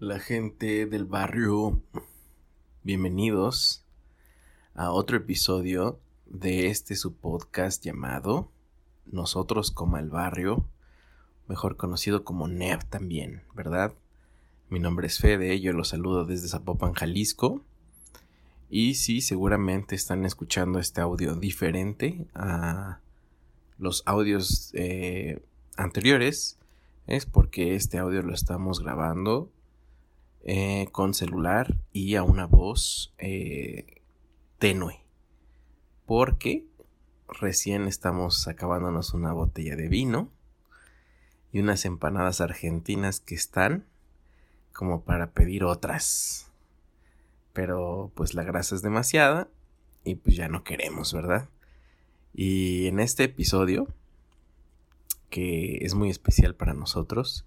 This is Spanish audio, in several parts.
La gente del barrio, bienvenidos a otro episodio de este su podcast llamado Nosotros como el barrio, mejor conocido como NEV también, ¿verdad? Mi nombre es Fede, yo los saludo desde Zapopan, Jalisco. Y sí, seguramente están escuchando este audio diferente a los audios eh, anteriores. Es porque este audio lo estamos grabando eh, con celular y a una voz eh, tenue. Porque recién estamos acabándonos una botella de vino y unas empanadas argentinas que están como para pedir otras. Pero pues la grasa es demasiada y pues ya no queremos, ¿verdad? Y en este episodio, que es muy especial para nosotros,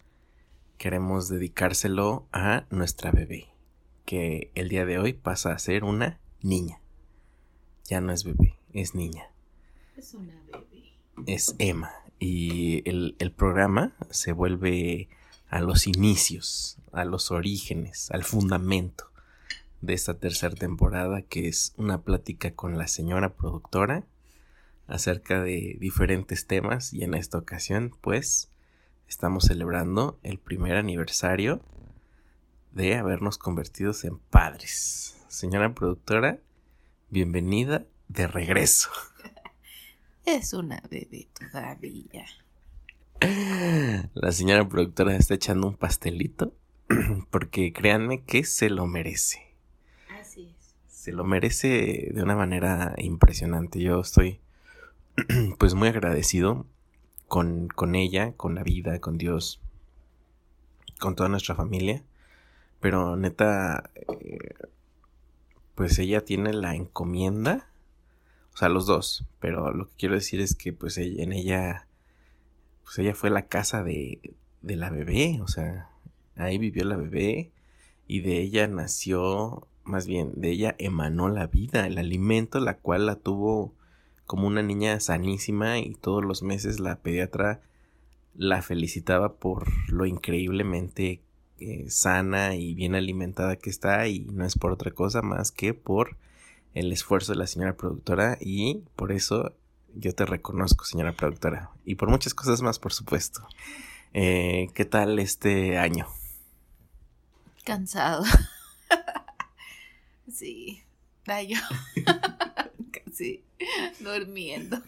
queremos dedicárselo a nuestra bebé, que el día de hoy pasa a ser una niña. Ya no es bebé, es niña. Es una bebé. Es Emma. Y el, el programa se vuelve a los inicios, a los orígenes, al fundamento de esta tercera temporada, que es una plática con la señora productora acerca de diferentes temas y en esta ocasión, pues, estamos celebrando el primer aniversario de habernos convertidos en padres. Señora productora, bienvenida de regreso. Es una bebé todavía. La señora productora está echando un pastelito porque créanme que se lo merece. Así es. Se lo merece de una manera impresionante. Yo estoy pues muy agradecido con, con ella, con la vida, con Dios, con toda nuestra familia. Pero neta, eh, pues ella tiene la encomienda, o sea, los dos, pero lo que quiero decir es que pues en ella, pues ella fue la casa de, de la bebé, o sea, ahí vivió la bebé y de ella nació, más bien, de ella emanó la vida, el alimento, la cual la tuvo como una niña sanísima y todos los meses la pediatra la felicitaba por lo increíblemente eh, sana y bien alimentada que está y no es por otra cosa más que por el esfuerzo de la señora productora y por eso yo te reconozco señora productora y por muchas cosas más por supuesto. Eh, ¿Qué tal este año? Cansado. sí, año. Casi durmiendo.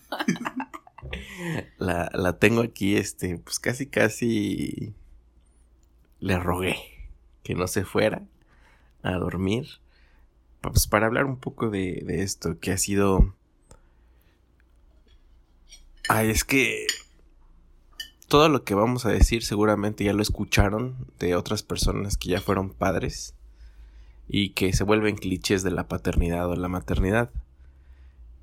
La, la tengo aquí, este, pues casi, casi le rogué que no se fuera a dormir. Pues para hablar un poco de, de esto, que ha sido... Ay, es que todo lo que vamos a decir seguramente ya lo escucharon de otras personas que ya fueron padres y que se vuelven clichés de la paternidad o la maternidad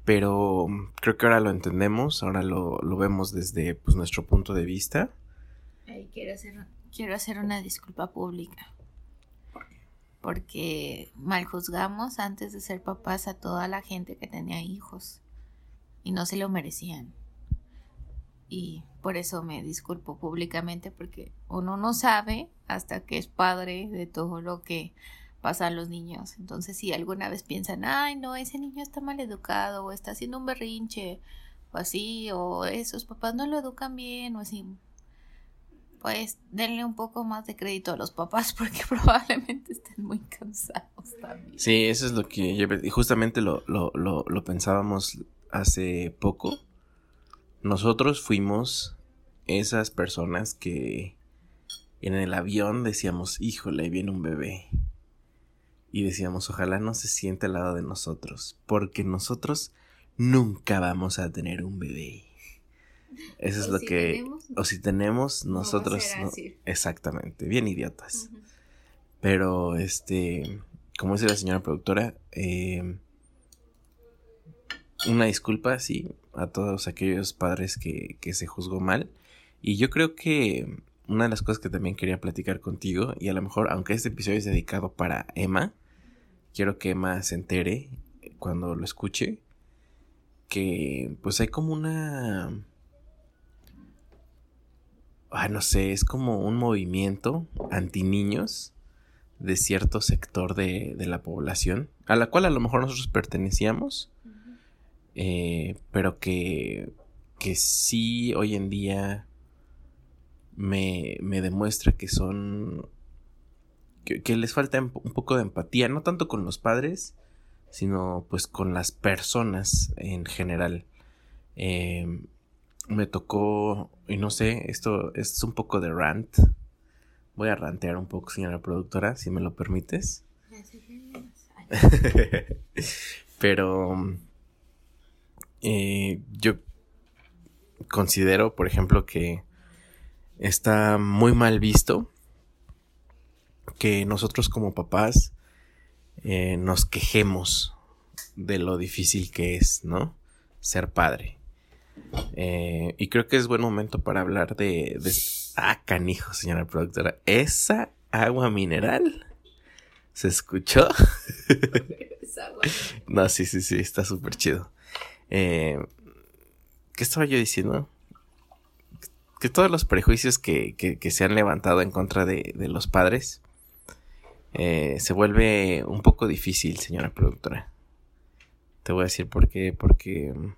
pero creo que ahora lo entendemos, ahora lo, vemos desde pues, nuestro punto de vista. quiero, hacer, quiero hacer una disculpa pública. Porque mal juzgamos antes de ser papás a toda la gente que tenía hijos y no se lo merecían. Y por eso me disculpo públicamente porque uno no sabe hasta que es padre de todo lo que pasan los niños. Entonces, si alguna vez piensan, ay, no, ese niño está mal educado, o está haciendo un berrinche, o así, o esos papás no lo educan bien, o así, pues denle un poco más de crédito a los papás porque probablemente estén muy cansados también. Sí, eso es lo que yo, y justamente lo, lo, lo, lo pensábamos hace poco. Nosotros fuimos esas personas que en el avión decíamos, híjole, viene un bebé. Y decíamos, ojalá no se siente al lado de nosotros, porque nosotros nunca vamos a tener un bebé. Eso es lo que... o si tenemos, nosotros... exactamente, bien idiotas. Pero, este, como dice la señora productora, eh, una disculpa, sí, a todos aquellos padres que, que se juzgó mal. Y yo creo que una de las cosas que también quería platicar contigo, y a lo mejor, aunque este episodio es dedicado para Emma, quiero que Emma se entere cuando lo escuche, que pues hay como una... Ah, no sé, es como un movimiento anti niños de cierto sector de, de, la población, a la cual a lo mejor nosotros pertenecíamos, eh, pero que, que sí hoy en día me, me demuestra que son... Que, les falta un poco de empatía, no tanto con los padres, sino pues con las personas en general. Eh, me tocó, y no sé, esto es un poco de rant. Voy a rantear un poco, señora productora, si me lo permites. Pero eh, yo considero, por ejemplo, que está muy mal visto que nosotros como papás eh, nos quejemos de lo difícil que es, ¿no? Ser padre. Eh, y creo que es buen momento para hablar de, de... Ah, canijo, señora productora. Esa agua mineral. ¿Se escuchó? no, sí, sí, sí, está súper chido. Eh, ¿Qué estaba yo diciendo? que todos los prejuicios que, que, se han levantado en contra de, de los padres eh, se vuelve un poco difícil, señora productora. Te voy a decir por qué, porque mm,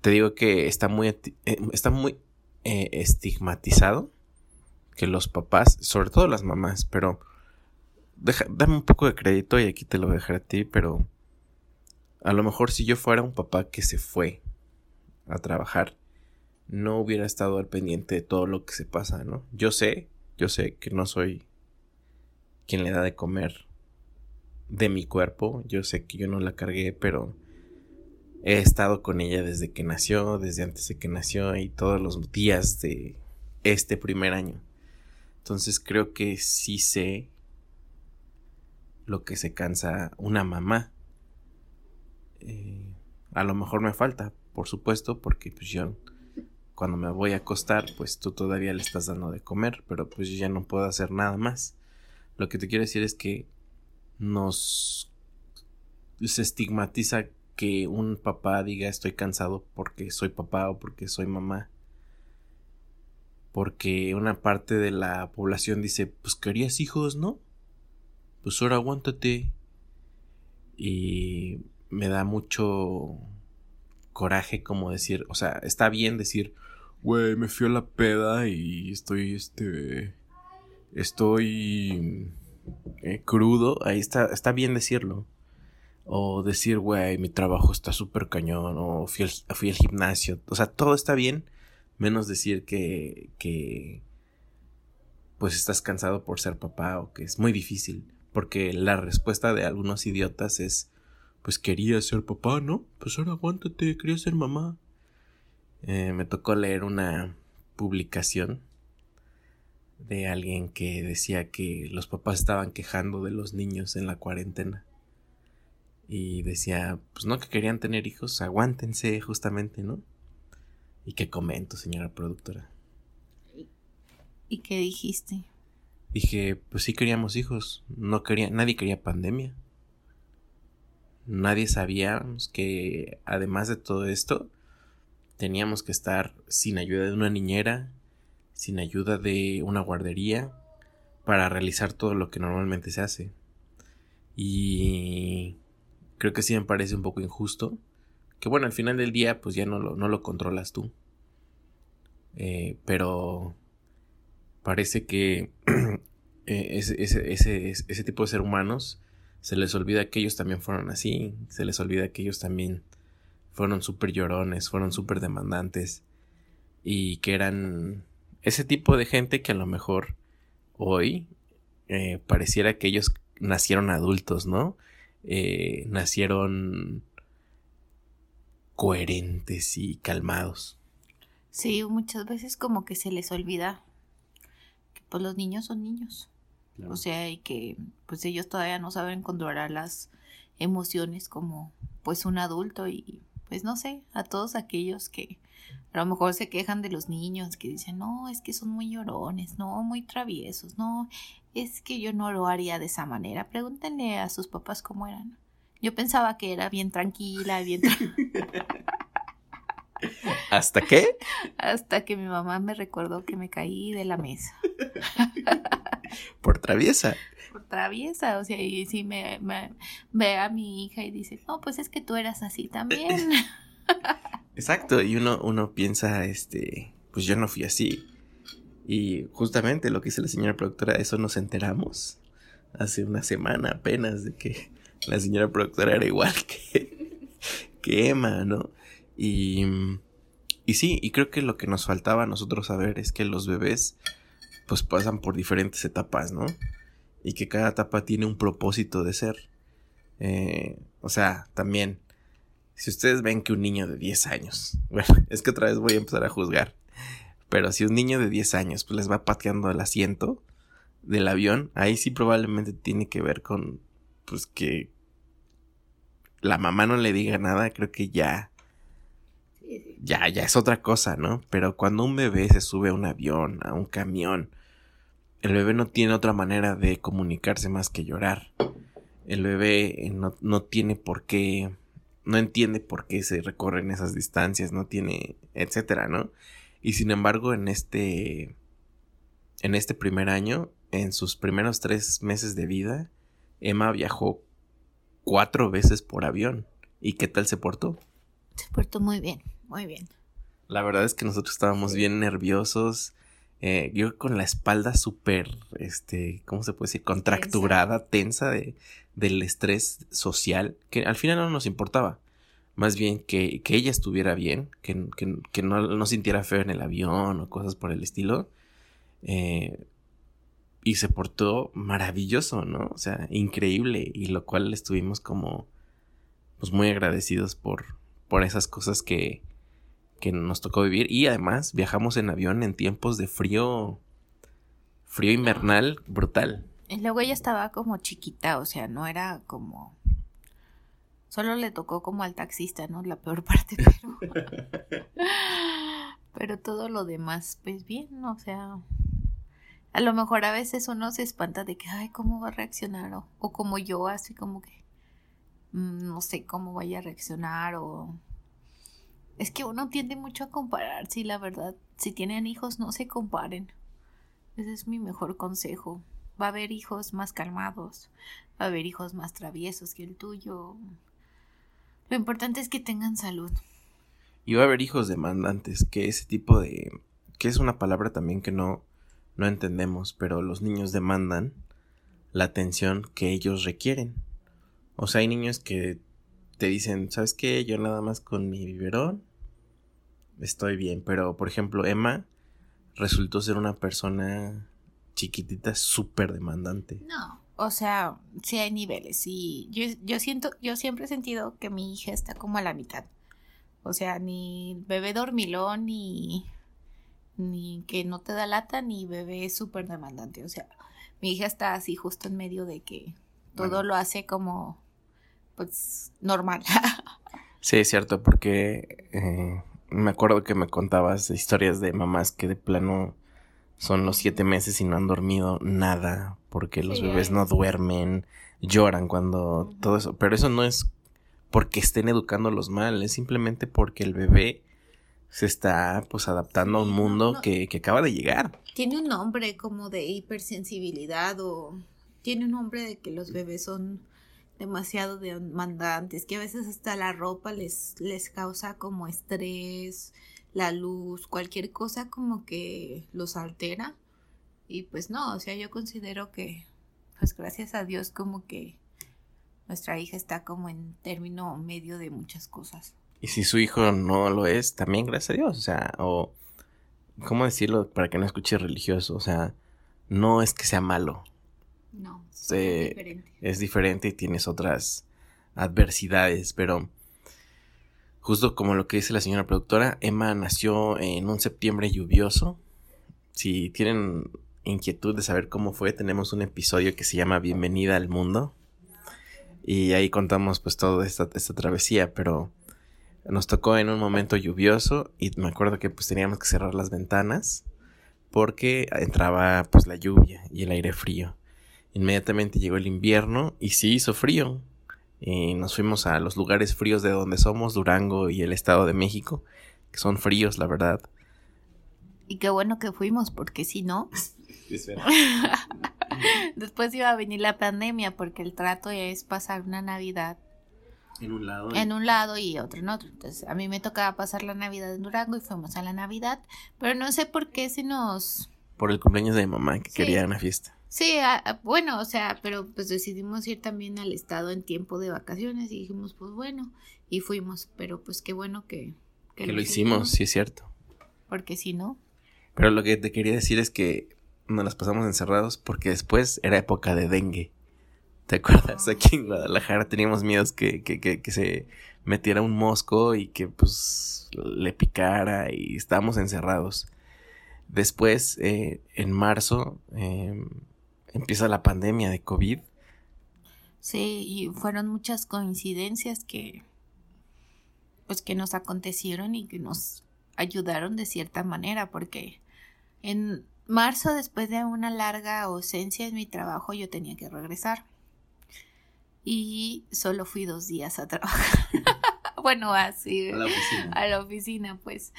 te digo que está muy, eh, está muy eh, estigmatizado que los papás, sobre todo las mamás, pero dame un poco de crédito y aquí te lo dejaré a ti, pero a lo mejor si yo fuera un papá que se fue a trabajar, no hubiera estado al pendiente de todo lo que se pasa, ¿no? Yo sé, yo sé que no soy quien le da de comer de mi cuerpo, yo sé que yo no la cargué, pero he estado con ella desde que nació, desde antes de que nació y todos los días de este primer año. Entonces creo que sí sé lo que se cansa una mamá. Eh, a lo mejor me falta, por supuesto, porque pues yo cuando me voy a acostar, pues tú todavía le estás dando de comer, pero pues yo ya no puedo hacer nada más. Lo que te quiero decir es que nos se estigmatiza que un papá diga estoy cansado porque soy papá o porque soy mamá. Porque una parte de la población dice, pues querías hijos, ¿no? Pues ahora aguántate. Y me da mucho coraje como decir, o sea, está bien decir, güey, me fui a la peda y estoy, este, estoy eh, crudo, ahí está, está bien decirlo. O decir, güey, mi trabajo está súper cañón, o fui al, fui al gimnasio. O sea, todo está bien, menos decir que, que, pues estás cansado por ser papá o que es muy difícil. Porque la respuesta de algunos idiotas es, pues quería ser papá, ¿no? Pues ahora aguántate, quería ser mamá. Eh, me tocó leer una publicación de alguien que decía que los papás estaban quejando de los niños en la cuarentena. Y decía, pues no que querían tener hijos, aguántense justamente, ¿no? ¿Y qué comento, señora productora? ¿Y qué dijiste? Dije, pues sí queríamos hijos, no quería, nadie quería pandemia. Nadie sabía que además de todo esto, teníamos que estar sin ayuda de una niñera, sin ayuda de una guardería, para realizar todo lo que normalmente se hace. Y creo que sí me parece un poco injusto. Que bueno, al final del día pues ya no lo, no lo controlas tú. Eh, pero parece que eh, ese, ese, ese, tipo de ser humanos se les olvida que ellos también fueron así, se les olvida que ellos también fueron súper llorones, fueron súper demandantes y que eran ese tipo de gente que a lo mejor hoy eh, pareciera que ellos nacieron adultos, ¿no? Eh, nacieron coherentes y calmados. Sí, muchas veces como que se les olvida que pues los niños son niños. O sea, y que pues ellos todavía no saben controlar las emociones como pues un adulto y pues no sé, a todos aquellos que a lo mejor se quejan de los niños que dicen, no, es que son muy llorones, no, muy traviesos, no, es que yo no lo haría de esa manera. Pregúntenle a sus papás cómo eran. Yo pensaba que era bien tranquila, bien... ¿Hasta qué? Hasta que mi mamá me recordó que me caí de la mesa. Por traviesa. Traviesa, o sea, y si me, me ve a mi hija y dice, no, pues es que tú eras así también. Exacto, y uno, uno piensa, este, pues yo no fui así. Y justamente lo que dice la señora productora, eso nos enteramos hace una semana apenas de que la señora productora era igual que, que Emma, ¿no? Y, y sí, y creo que lo que nos faltaba a nosotros saber es que los bebés pues pasan por diferentes etapas, ¿no? Y que cada etapa tiene un propósito de ser. Eh, o sea, también si ustedes ven que un niño de 10 años, bueno, es que otra vez voy a empezar a juzgar, pero si un niño de 10 años pues les va pateando el asiento del avión, ahí sí probablemente tiene que ver con pues que la mamá no le diga nada, creo que ya ya ya es otra cosa, ¿no? Pero cuando un bebé se sube a un avión, a un camión, el bebé no tiene otra manera de comunicarse más que llorar. El bebé eh, no, no tiene por qué no entiende por qué se recorren esas distancias, no tiene, etcétera, ¿no? Y sin embargo, en este, en este primer año, en sus primeros tres meses de vida, Emma viajó cuatro veces por avión. ¿Y qué tal se portó? Se portó muy bien, muy bien. La verdad es que nosotros estábamos bien nerviosos. Eh, yo con la espalda súper, este, ¿cómo se puede decir? Contracturada, tensa, de, del estrés social, que al final no nos importaba. Más bien que, que ella estuviera bien, que, que, no, no, sintiera feo en el avión o cosas por el estilo. Eh, y se portó maravilloso, ¿no? O sea, increíble. Y lo cual estuvimos como, pues muy agradecidos por, por esas cosas que, que nos tocó vivir. Y además viajamos en avión en tiempos de frío, frío invernal brutal. Y luego ella estaba como chiquita, o sea, no era como... Solo le tocó como al taxista, ¿no? La peor parte, pero... pero todo lo demás, pues bien, o sea... A lo mejor a veces uno se espanta de que, ay, ¿cómo va a reaccionar? O, o como yo, así como que... Mm, no sé cómo vaya a reaccionar o es que uno tiende mucho a comparar, sí, la verdad. Si tienen hijos, no se comparen. Ese es mi mejor consejo. Va a haber hijos más calmados, va a haber hijos más traviesos que el tuyo. Lo importante es que tengan salud. Y va a haber hijos demandantes, que ese tipo de... que es una palabra también que no, no entendemos, pero los niños demandan la atención que ellos requieren. O sea, hay niños que te dicen, ¿sabes qué? Yo nada más con mi biberón estoy bien. Pero, por ejemplo, Emma resultó ser una persona chiquitita súper demandante. No, o sea, sí hay niveles. Y yo, yo siento, yo siempre he sentido que mi hija está como a la mitad. O sea, ni bebé dormilón, ni, ni que no te da lata, ni bebé súper demandante. O sea, mi hija está así justo en medio de que todo lo hace como, pues, normal. sí, es cierto, porque eh, me acuerdo que me contabas historias de mamás que de plano son los siete meses y no han dormido nada porque los bebés no duermen, lloran cuando todo eso. Pero eso no es porque estén educándolos mal, es simplemente porque el bebé se está pues adaptando a un mundo Que, que acaba de llegar. Tiene un nombre como de hipersensibilidad o tiene un nombre de que los bebés son demasiado demandantes, que a veces hasta la ropa les, les causa como estrés, la luz, cualquier cosa como que los altera. Y pues no, o sea, yo considero que, pues gracias a Dios como que nuestra hija está como en término medio de muchas cosas. Y si su hijo no lo es, también gracias a Dios, o sea, o, ¿cómo decirlo para que no escuche religioso? O sea, no es que sea malo, no, es diferente. es diferente y tienes otras adversidades, pero justo como lo que dice la señora productora, Emma nació en un septiembre lluvioso. Si tienen inquietud de saber cómo fue, tenemos un episodio que se llama Bienvenida al Mundo. Y ahí contamos pues toda esta, esta travesía, pero nos tocó en un momento lluvioso y me acuerdo que pues teníamos que cerrar las ventanas porque entraba pues la lluvia y el aire frío. Inmediatamente llegó el invierno y sí hizo frío. Y nos fuimos a los lugares fríos de donde somos, Durango y el Estado de México, que son fríos, la verdad. Y qué bueno que fuimos, porque si no... Después iba a venir la pandemia, porque el trato es pasar una Navidad en un lado. En un lado y otro en otro. Entonces, a mí me tocaba pasar la Navidad en Durango y fuimos a la Navidad. Pero no sé por qué si nos. Por el cumpleaños de mi mamá, que quería una fiesta. Sí, bueno, o sea, pero pues decidimos ir también al estado en tiempo de vacaciones y dijimos, pues bueno, y fuimos, pero pues qué bueno que... Que, lo, hicimos, sí es cierto. Porque si no... Pero lo que te quería decir es que nos las pasamos encerrados porque después era época de dengue. ¿Te acuerdas? Ah. Aquí en Guadalajara teníamos miedos que, que, que, que, se metiera un mosco y que pues le picara y estábamos encerrados. Después, eh, en marzo, eh, empieza la pandemia de COVID. Sí, y fueron muchas coincidencias que pues que nos acontecieron y que nos ayudaron de cierta manera porque en marzo después de una larga ausencia en mi trabajo yo tenía que regresar. Y solo fui dos días a trabajar. Bueno así a la oficina. a la oficina pues.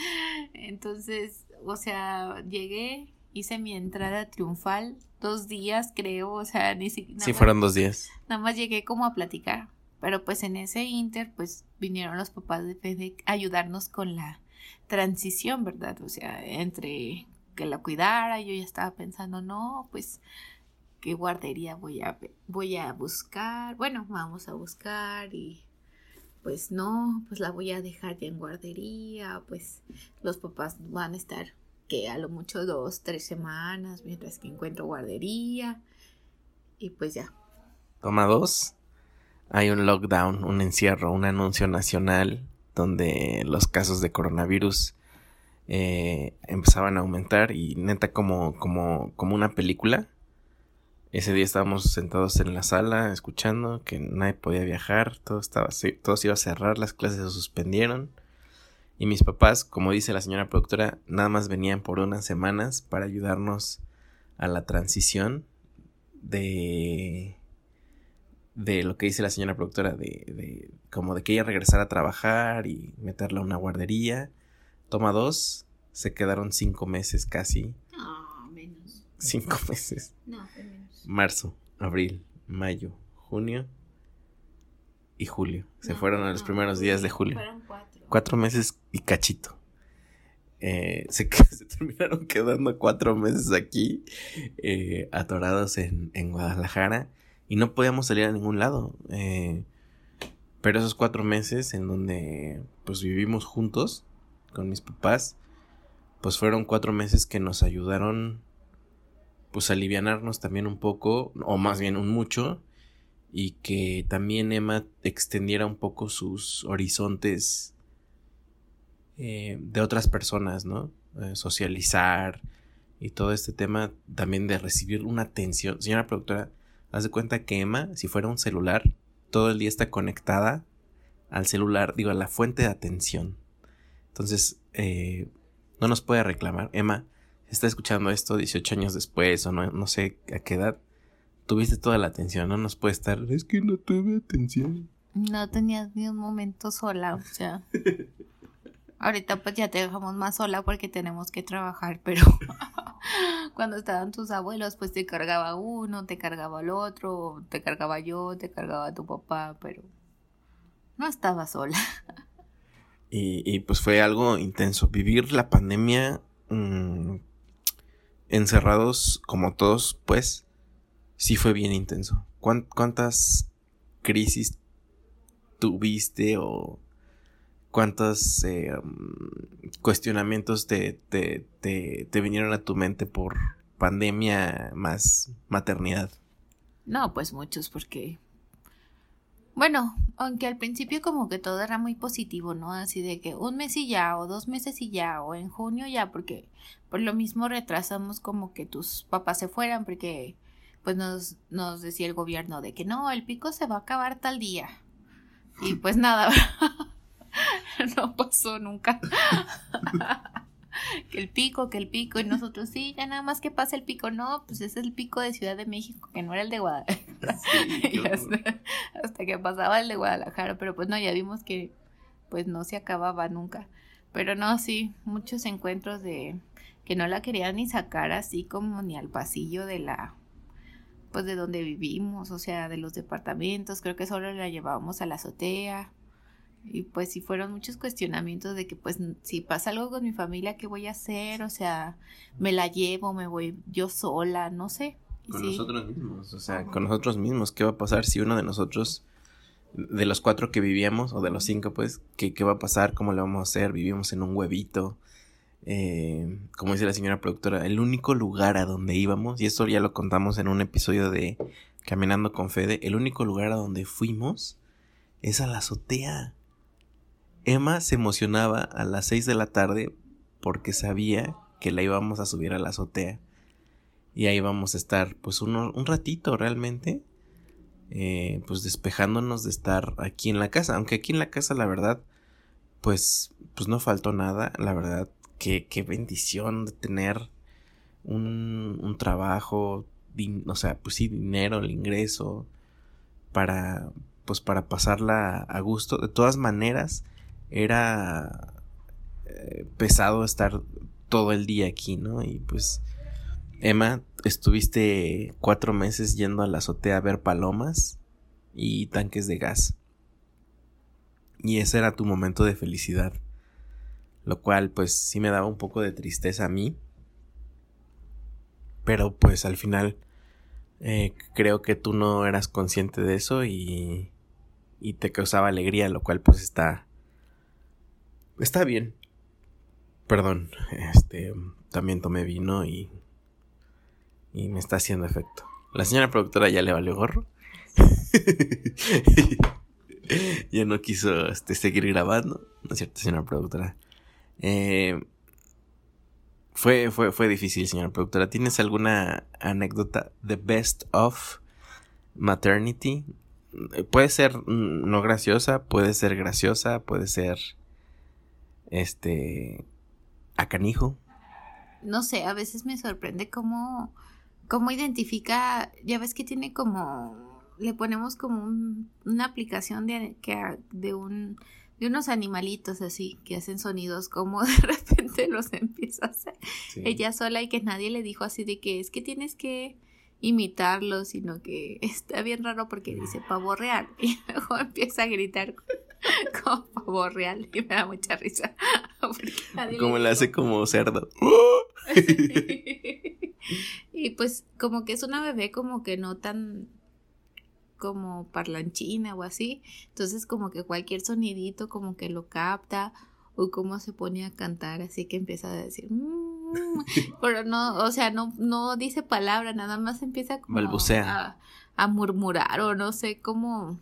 Entonces o sea llegué hice mi entrada triunfal dos días, creo, o sea, ni siquiera... Sí, fueron dos días. Nada más llegué como a platicar, pero pues en ese inter, pues vinieron los papás de FEDEC a ayudarnos con la transición, ¿verdad? O sea, entre que la cuidara, yo ya estaba pensando, no, pues qué guardería voy a voy a buscar. Bueno, vamos a buscar y pues no, pues la voy a dejar ya en guardería, pues los papás van a estar que a lo mucho dos, tres semanas, mientras que encuentro guardería. Y pues ya. Toma dos. Hay un lockdown, un encierro, un anuncio nacional donde los casos de coronavirus eh, empezaban a aumentar y neta como, como, como una película. Ese día estábamos sentados en la sala escuchando que nadie podía viajar, todo estaba, todo se iba a cerrar, las clases se suspendieron. Y mis papás, como dice la señora productora, nada más venían por unas semanas para ayudarnos a la transición de de lo que dice la señora productora de, de como de que ella regresara a trabajar y meterla a una guardería. Toma dos se quedaron cinco meses casi. Ah menos. Cinco meses. No menos. Marzo abril mayo junio y julio. Se fueron a los primeros días de julio. fueron cuatro. Cuatro meses y cachito. Eh, se, terminaron quedando cuatro meses aquí, eh, atorados en, Guadalajara, y no podíamos salir a ningún lado. Eh, pero esos cuatro meses en donde pues vivimos juntos con mis papás, pues fueron cuatro meses que nos ayudaron pues a alivianarnos también un poco, o más bien un mucho, y que también Emma extendiera un poco sus horizontes eh, de otras personas, ¿no? Eh, socializar y todo este tema también de recibir una atención. Señora productora, haz de cuenta que Emma, si fuera un celular, todo el día está conectada al celular, digo, a la fuente de atención. Entonces, eh, no nos puede reclamar. Emma, está escuchando esto 18 años después o no, no sé a qué edad, tuviste toda la atención, no nos puede estar, es que no tuve atención. No tenías ni un momento sola, o sea. Ahorita pues ya te dejamos más sola porque tenemos que trabajar, pero cuando estaban tus abuelos pues te cargaba uno, te cargaba el otro, te cargaba yo, te cargaba tu papá, pero no estaba sola. Y, pues fue algo intenso. Vivir la pandemia mm, encerrados como todos, pues sí fue bien intenso. ¿Cuántas crisis tuviste o cuántos eh, mm, cuestionamientos te, te, te, vinieron a tu mente por pandemia más maternidad? No, pues muchos, porque bueno, aunque al principio como que todo era muy positivo, ¿no? Así de que un mes y ya, o dos meses y ya, o en junio ya, porque por lo mismo retrasamos como que tus papás se fueran, porque pues nos, nos decía el gobierno de que no, el pico se va a acabar tal día. Y pues nada, no pasó nunca. que el pico, que el pico, y nosotros sí, ya nada más que pasa el pico, no, pues ese es el pico de Ciudad de México, que no era el de Guadalajara. hasta, que pasaba el de Guadalajara, pero pues no, ya vimos que pues no se acababa nunca. Pero no, sí, muchos encuentros de que no la querían ni sacar así como ni al pasillo de la pues de donde vivimos, o sea, de los departamentos, creo que solo la llevábamos a la azotea y pues sí fueron muchos cuestionamientos de que pues si pasa algo con mi familia, ¿qué voy a hacer? O sea, me la llevo, me voy yo sola, no sé. Con nosotros mismos, o sea, con nosotros mismos, ¿qué va a pasar si uno de nosotros, de los cuatro que vivíamos, o de los cinco, pues, ¿qué, qué va a pasar? ¿Cómo le vamos a hacer? Vivimos en un huevito. Eh, como dice la señora productora, el único lugar a donde íbamos, y eso ya lo contamos en un episodio de Caminando con Fede, el único lugar a donde fuimos es a la azotea. Emma se emocionaba a las 6 de la tarde porque sabía que la íbamos a subir a la azotea. Y ahí vamos a estar pues un ratito realmente. Eh, pues despejándonos de estar aquí en la casa. Aunque aquí en la casa la verdad pues, pues no faltó nada. La verdad que qué bendición de tener un, un trabajo. O sea, pues sí, dinero, el ingreso. Para pues para pasarla a gusto. De todas maneras era eh, pesado estar todo el día aquí, ¿no? Y pues, Emma, estuviste cuatro meses yendo a la azotea a ver palomas y tanques de gas. Y ese era tu momento de felicidad. Lo cual, pues, sí me daba un poco de tristeza a mí. Pero, pues, al final, eh, creo que tú no eras consciente de eso y, y te causaba alegría, lo cual, pues, está Está bien. Perdón, este, también tomé vino y, y me está haciendo efecto. La señora productora ya le valió gorro. ya no quiso este, seguir grabando. ¿No es cierto, señora productora? Eh, fue, fue, fue difícil, señora productora. ¿Tienes alguna anécdota The best of maternity? Puede ser mm, no graciosa, puede ser graciosa, puede ser este, a canijo. No sé, a veces me sorprende cómo, cómo identifica, ya ves que tiene como, le ponemos como una aplicación de, que, de un de unos animalitos así que hacen sonidos como de repente los empieza a hacer ella sola y que nadie le dijo así de que es que tienes que imitarlo, sino que está bien raro porque dice pavo real y luego empieza a gritar como pavo real y me da mucha risa. Como le hace como cerdo. y pues como que es una bebé como que no tan como parlanchina o así. Entonces como que cualquier sonidito como que lo capta o como se pone a cantar así que empieza a decir mm", pero no o sea no no dice palabra nada más empieza como a, a murmurar o no sé cómo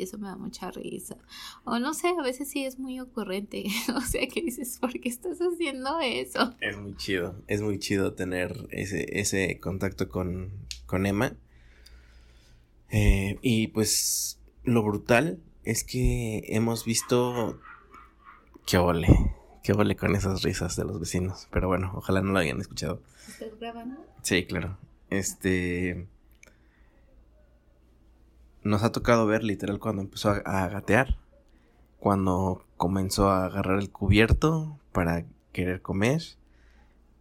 y eso me da mucha risa. O no sé, a veces sí es muy ocurrente. o sea, que dices, ¿por qué estás haciendo eso? Es muy chido, es muy chido tener ese, ese contacto con, con Emma. Eh, y pues lo brutal es que hemos visto... ¡Qué ole! ¡Qué ole con esas risas de los vecinos! Pero bueno, ojalá no lo hayan escuchado. ¿Estás grabando? Sí, claro. Este nos ha tocado ver literal cuando empezó a, gatear. Cuando comenzó a agarrar el cubierto para querer comer,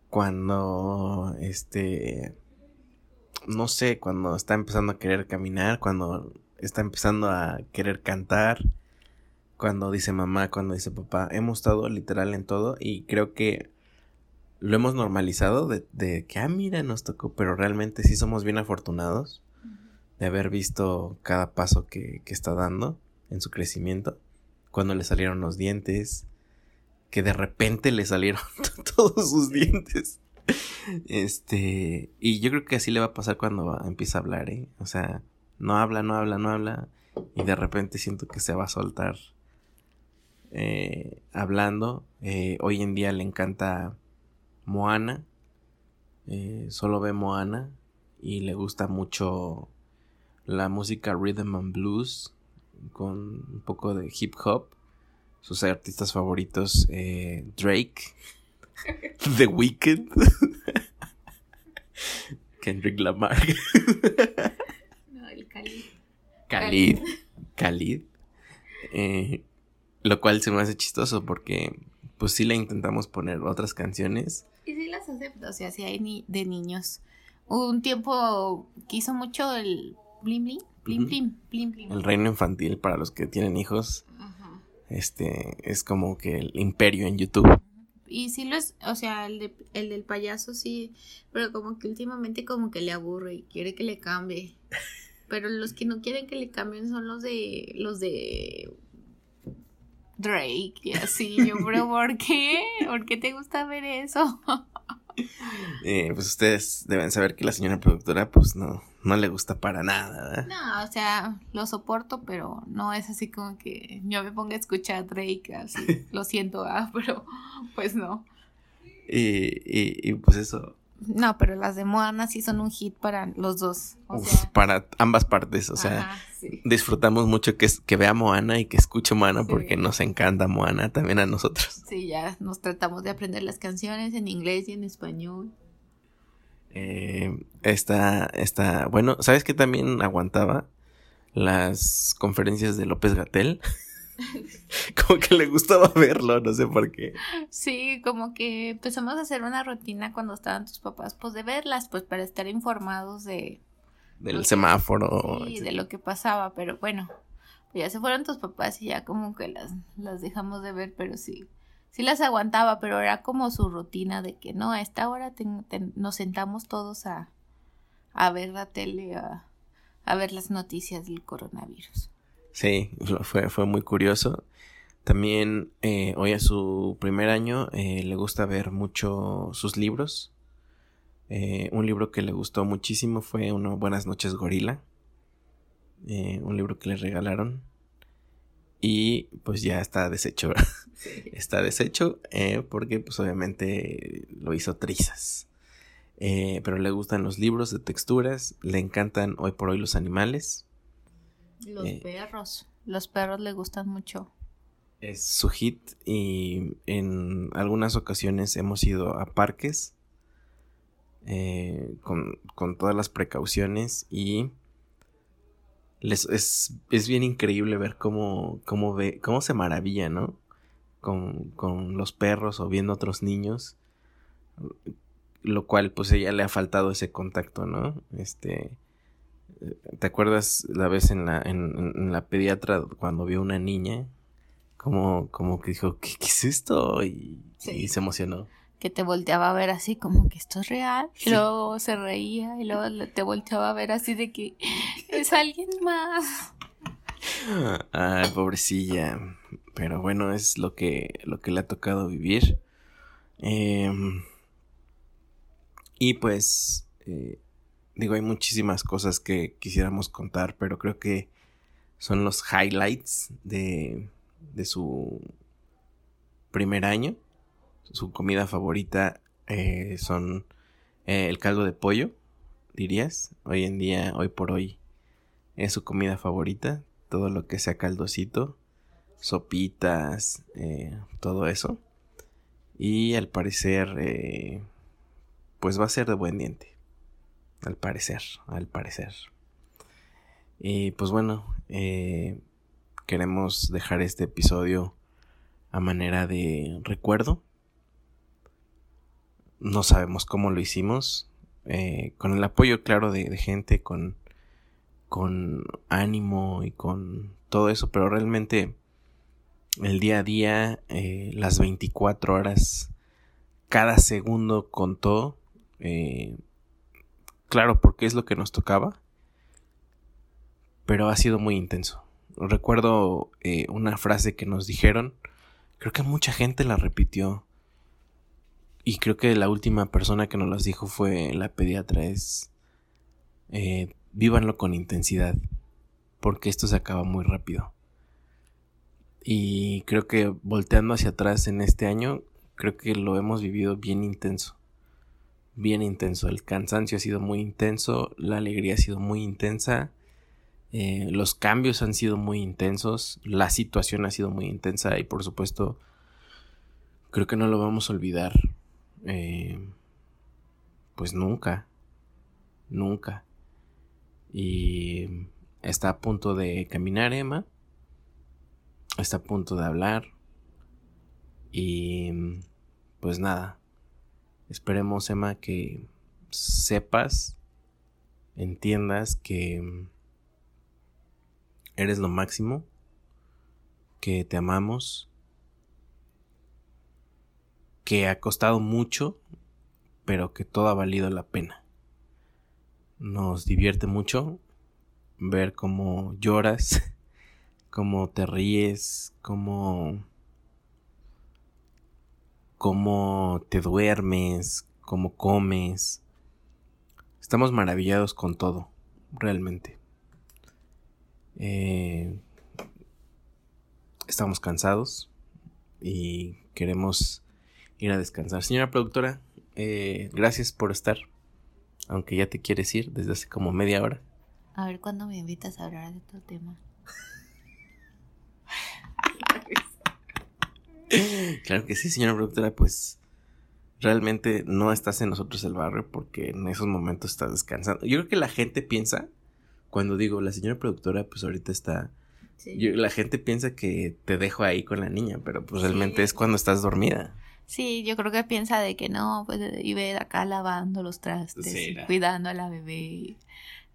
cuando este no sé, cuando está empezando a querer caminar, cuando está empezando a querer cantar, cuando dice mamá, cuando dice papá, hemos estado literal en todo y creo que lo hemos normalizado de, de, que, ah, mira, nos tocó, pero realmente sí somos bien afortunados de haber visto cada paso que, que está dando en su crecimiento, cuando le salieron los dientes, que de repente le salieron todos sus dientes. Este, y yo creo que así le va a pasar cuando empieza a hablar, ¿eh? O sea, no habla, no habla, no habla, y de repente siento que se va a soltar eh, hablando. Eh, hoy en día le encanta Moana, eh, solo ve Moana y le gusta mucho la música rhythm and blues con un poco de hip hop. Sus artistas favoritos, Drake, The Weeknd, Kendrick Lamar. no, el Khalid. Khalid. Khalid. Eh, lo cual se me hace chistoso porque pues sí le intentamos poner otras canciones. Y sí las acepto, o sea, sí hay ni de niños. Un tiempo quiso mucho el blim blim, blim blim, blim blim. El reino infantil para los que tienen hijos. Este es como que el imperio en YouTube. Y sí lo es, o sea, el, de, el del payaso sí, pero como que últimamente como que le aburre y quiere que le cambie. Pero los que no quieren que le cambien son los de los de Drake y así. Yo, pero ¿por qué? ¿Por qué te gusta ver eso? Eh, pues ustedes deben saber que la señora productora pues no, no le gusta para nada, ¿verdad? No, o sea, lo soporto, pero no es así como que yo me ponga a escuchar a Drake, así, lo siento, ah, pero pues no. Y, y, y pues eso, no, pero las de Moana sí son un hit para los dos. O sea. Para ambas partes, o sea, disfrutamos mucho que, que vea Moana y que escuche Moana porque nos encanta Moana también a nosotros. Sí, ya nos tratamos de aprender las canciones en inglés y en español. Eh, esta, esta, bueno, ¿sabes qué también aguantaba? Las conferencias de López Gatel. como que le gustaba verlo, no sé por qué. Sí, como que empezamos a hacer una rutina cuando estaban tus papás, pues de verlas, pues para estar informados de... Del semáforo. Sí, de lo que pasaba, pero bueno, pues ya se fueron tus papás y ya como que las, las dejamos de ver, pero sí, sí las aguantaba, pero era como su rutina de que no, a esta hora nos sentamos todos a, a ver la tele, a, a ver las noticias del coronavirus. Sí, fue, fue muy curioso. También eh, hoy a su primer año eh, le gusta ver mucho sus libros. Eh, un libro que le gustó muchísimo fue uno Buenas noches Gorila. un libro que le regalaron. Y pues ya está deshecho. está deshecho porque pues obviamente lo hizo trizas. pero le gustan los libros de texturas. Le encantan hoy por hoy los animales. Los eh, perros. Los perros le gustan mucho. Es su hit y en algunas ocasiones hemos ido a parques eh, con, todas las precauciones y les, es, es, bien increíble ver cómo, cómo, ve, cómo se maravilla, ¿no? Con, con los perros o viendo otros niños lo cual pues ella le ha faltado ese contacto, ¿no? Este, ¿Te acuerdas la vez en la, en, la pediatra cuando vio una niña? Como, como que dijo, ¿qué, es esto? Y, se emocionó. Que te volteaba a ver así como que esto es real. Y luego se reía y luego te volteaba a ver así de que es alguien más. Ay, pobrecilla. Pero bueno, es lo que, lo que le ha tocado vivir. Em, y pues eh, Digo, hay muchísimas cosas que quisiéramos contar, pero creo que son los highlights de, de su primer año. Su comida favorita eh, son eh, el caldo de pollo, dirías. Hoy en día, hoy por hoy, es su comida favorita. Todo lo que sea caldosito, sopitas, eh, todo eso. Y al parecer, pues va a ser de buen diente. Al parecer, al parecer. Y pues bueno, eh, queremos dejar este episodio a manera de recuerdo. No sabemos cómo lo hicimos. Eh, con el apoyo, claro, de, gente, con, con ánimo y con todo eso, pero realmente el día a día, eh, las 24 horas, cada segundo contó. Eh, claro, porque es lo que nos tocaba, pero ha sido muy intenso. Recuerdo eh, una frase que nos dijeron, creo que mucha gente la repitió, y creo que la última persona que nos las dijo fue la pediatra, es, eh, vívanlo con intensidad, porque esto se acaba muy rápido. Y creo que volteando hacia atrás en este año, creo que lo hemos vivido bien intenso bien intenso. El cansancio ha sido muy intenso, la alegría ha sido muy intensa, eh, los cambios han sido muy intensos, la situación ha sido muy intensa y por supuesto creo que no lo vamos a olvidar. Eh, pues nunca, nunca. Y está a punto de caminar Emma, está a punto de hablar y pues nada, Esperemos, Emma, que sepas, entiendas que eres lo máximo, que te amamos, que ha costado mucho, pero que todo ha valido la pena. Nos divierte mucho ver cómo lloras, cómo te ríes, cómo cómo te duermes, cómo comes. Estamos maravillados con todo, realmente. Eh, estamos cansados y queremos ir a descansar. Señora productora, eh, gracias por estar, aunque ya te quieres ir desde hace como media hora. A ver cuándo me invitas a hablar de tu tema. claro que sí, señora productora, pues realmente no estás en nosotros el barrio porque en esos momentos estás descansando. Yo creo que la gente piensa, cuando digo la señora productora, pues ahorita está... la gente piensa que te dejo ahí con la niña, pero pues realmente es cuando estás dormida. Sí, yo creo que piensa de que no, pues y ve acá lavando los trastes, cuidando a la bebé.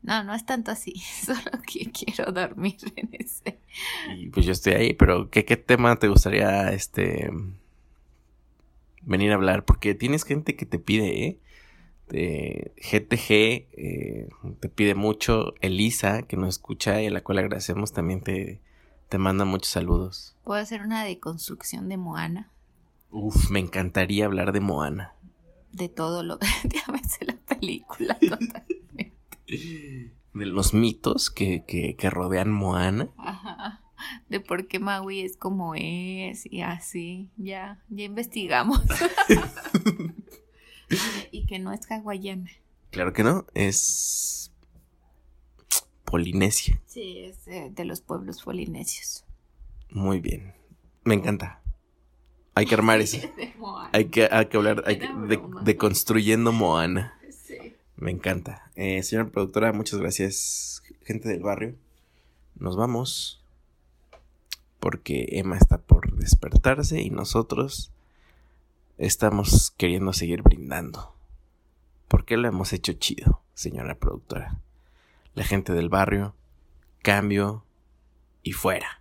No, no es tanto así, solo que quiero dormir en ese. Y pues yo estoy ahí, pero ¿qué, qué tema te gustaría este venir a hablar? Porque tienes gente que te pide, ¿eh? De GTG eh, te pide mucho. Elisa, que nos escucha y a la cual agradecemos, también te, te manda muchos saludos. ¿Puedo hacer una deconstrucción de Moana? Uf, me encantaría hablar de Moana. De todo lo que la película totalmente de los mitos que, que, rodean Moana. De por qué Maui es como es y así. Ya, ya investigamos. y que no es hawaiana. Claro que no, es polinesia. Sí, es de los pueblos polinesios. Muy bien. Me encanta. Hay que armar eso. hay, que, hay que hablar de, de, construyendo Moana. Me encanta. Eh, señora productora, muchas gracias, gente del barrio. Nos vamos porque Emma está por despertarse y nosotros estamos queriendo seguir brindando. Porque lo hemos hecho chido, señora productora. La gente del barrio, cambio y fuera.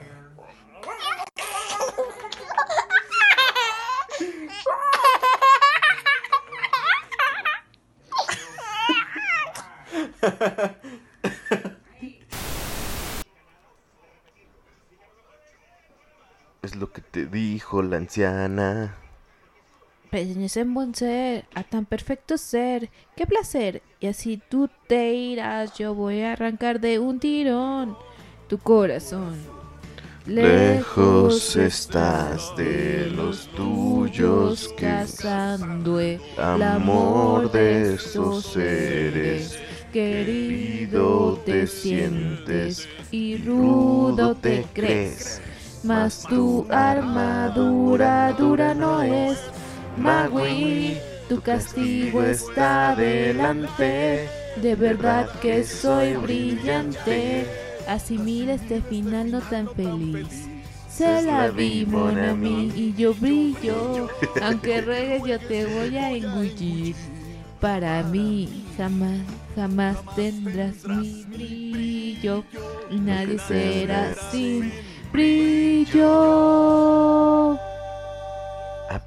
Es lo que te dijo la anciana. Pequeños en buen ser, a tan perfecto ser, qué placer. Y así tú te irás, yo voy a arrancar de un tirón tu corazón. Lejos estás de los tuyos que cazando el amor de esos seres. Querido te sientes y rudo te crees, mas tu armadura dura no es. Magui, tu castigo está delante, de verdad que soy brillante. Asimila este final no tan feliz. Se la vi, a mí y yo brillo. Aunque ruegues, yo te voy a engullir. Para mí, jamás, jamás tendrás mi brillo. Y nadie será sin brillo. A